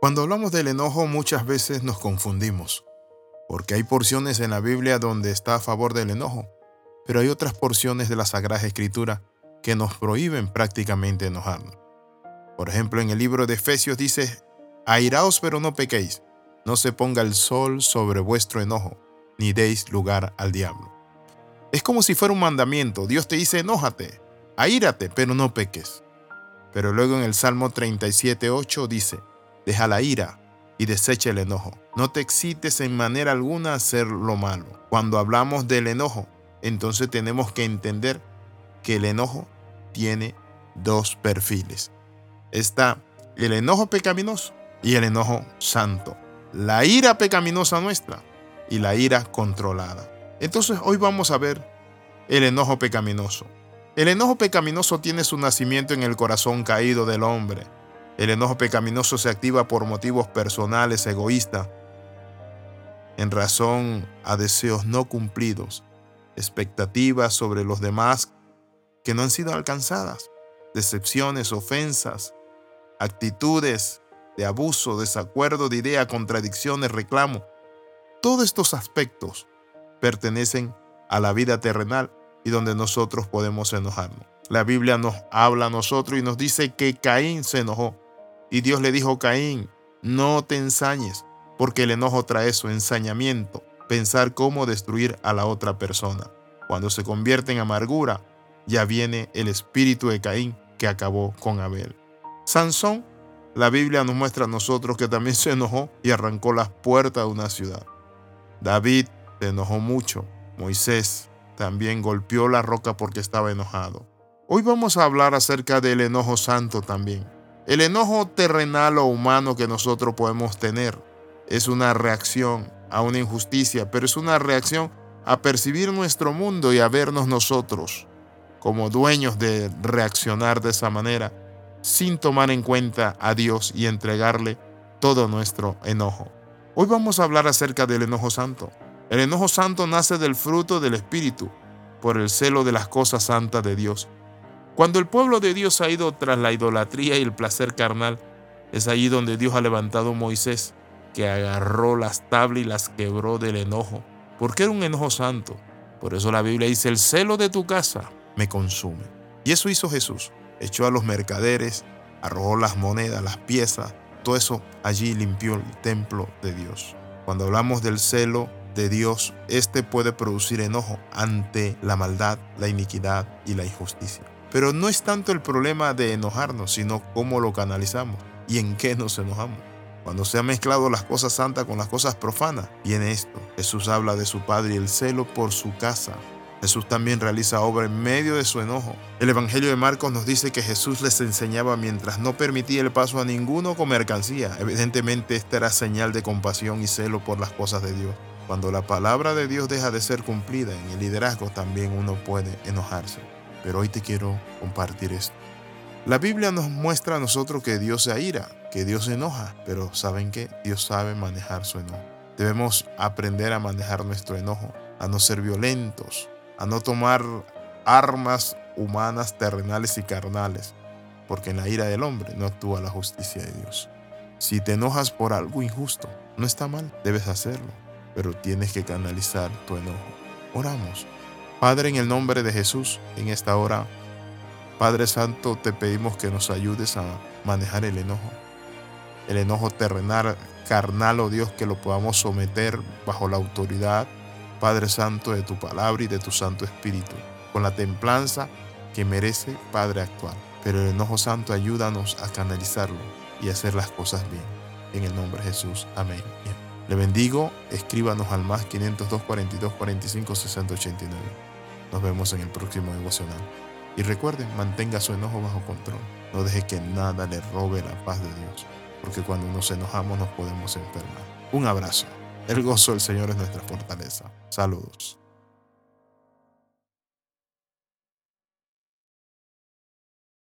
Cuando hablamos del enojo muchas veces nos confundimos, porque hay porciones en la Biblia donde está a favor del enojo, pero hay otras porciones de la Sagrada Escritura que nos prohíben prácticamente enojarnos. Por ejemplo, en el libro de Efesios dice, airaos pero no pequéis, no se ponga el sol sobre vuestro enojo, ni deis lugar al diablo. Es como si fuera un mandamiento, Dios te dice, enójate, aírate, pero no peques. Pero luego en el Salmo 37.8 dice, deja la ira y desecha el enojo. No te excites en manera alguna a hacer lo malo. Cuando hablamos del enojo, entonces tenemos que entender que el enojo tiene dos perfiles. Está el enojo pecaminoso y el enojo santo. La ira pecaminosa nuestra y la ira controlada. Entonces hoy vamos a ver el enojo pecaminoso. El enojo pecaminoso tiene su nacimiento en el corazón caído del hombre. El enojo pecaminoso se activa por motivos personales, egoístas, en razón a deseos no cumplidos, expectativas sobre los demás que no han sido alcanzadas, decepciones, ofensas, actitudes de abuso, desacuerdo de idea, contradicciones, reclamo. Todos estos aspectos pertenecen a la vida terrenal y donde nosotros podemos enojarnos. La Biblia nos habla a nosotros y nos dice que Caín se enojó. Y Dios le dijo, Caín, no te ensañes, porque el enojo trae su ensañamiento, pensar cómo destruir a la otra persona. Cuando se convierte en amargura, ya viene el espíritu de Caín que acabó con Abel. Sansón, la Biblia nos muestra a nosotros que también se enojó y arrancó las puertas de una ciudad. David se enojó mucho. Moisés también golpeó la roca porque estaba enojado. Hoy vamos a hablar acerca del enojo santo también. El enojo terrenal o humano que nosotros podemos tener es una reacción a una injusticia, pero es una reacción a percibir nuestro mundo y a vernos nosotros como dueños de reaccionar de esa manera sin tomar en cuenta a Dios y entregarle todo nuestro enojo. Hoy vamos a hablar acerca del enojo santo. El enojo santo nace del fruto del Espíritu, por el celo de las cosas santas de Dios. Cuando el pueblo de Dios ha ido tras la idolatría y el placer carnal, es allí donde Dios ha levantado a Moisés, que agarró las tablas y las quebró del enojo, porque era un enojo santo. Por eso la Biblia dice, el celo de tu casa me consume. Y eso hizo Jesús. Echó a los mercaderes, arrojó las monedas, las piezas, todo eso allí limpió el templo de Dios. Cuando hablamos del celo de Dios, este puede producir enojo ante la maldad, la iniquidad y la injusticia. Pero no es tanto el problema de enojarnos, sino cómo lo canalizamos y en qué nos enojamos. Cuando se han mezclado las cosas santas con las cosas profanas, viene esto. Jesús habla de su Padre y el celo por su casa. Jesús también realiza obra en medio de su enojo. El Evangelio de Marcos nos dice que Jesús les enseñaba mientras no permitía el paso a ninguno con mercancía. Evidentemente esta era señal de compasión y celo por las cosas de Dios. Cuando la palabra de Dios deja de ser cumplida en el liderazgo, también uno puede enojarse. Pero hoy te quiero compartir esto. La Biblia nos muestra a nosotros que Dios se aira, que Dios se enoja, pero ¿saben qué? Dios sabe manejar su enojo. Debemos aprender a manejar nuestro enojo, a no ser violentos, a no tomar armas humanas, terrenales y carnales, porque en la ira del hombre no actúa la justicia de Dios. Si te enojas por algo injusto, no está mal, debes hacerlo pero tienes que canalizar tu enojo. Oramos. Padre, en el nombre de Jesús, en esta hora, Padre Santo, te pedimos que nos ayudes a manejar el enojo. El enojo terrenal, carnal, oh Dios, que lo podamos someter bajo la autoridad, Padre Santo, de tu palabra y de tu Santo Espíritu, con la templanza que merece, Padre actual. Pero el enojo santo, ayúdanos a canalizarlo y hacer las cosas bien. En el nombre de Jesús. Amén. Le bendigo, escríbanos al más 502 42 45 60 89. Nos vemos en el próximo devocional. Y recuerden, mantenga su enojo bajo control. No deje que nada le robe la paz de Dios, porque cuando nos enojamos nos podemos enfermar. Un abrazo. El gozo del Señor es nuestra fortaleza. Saludos.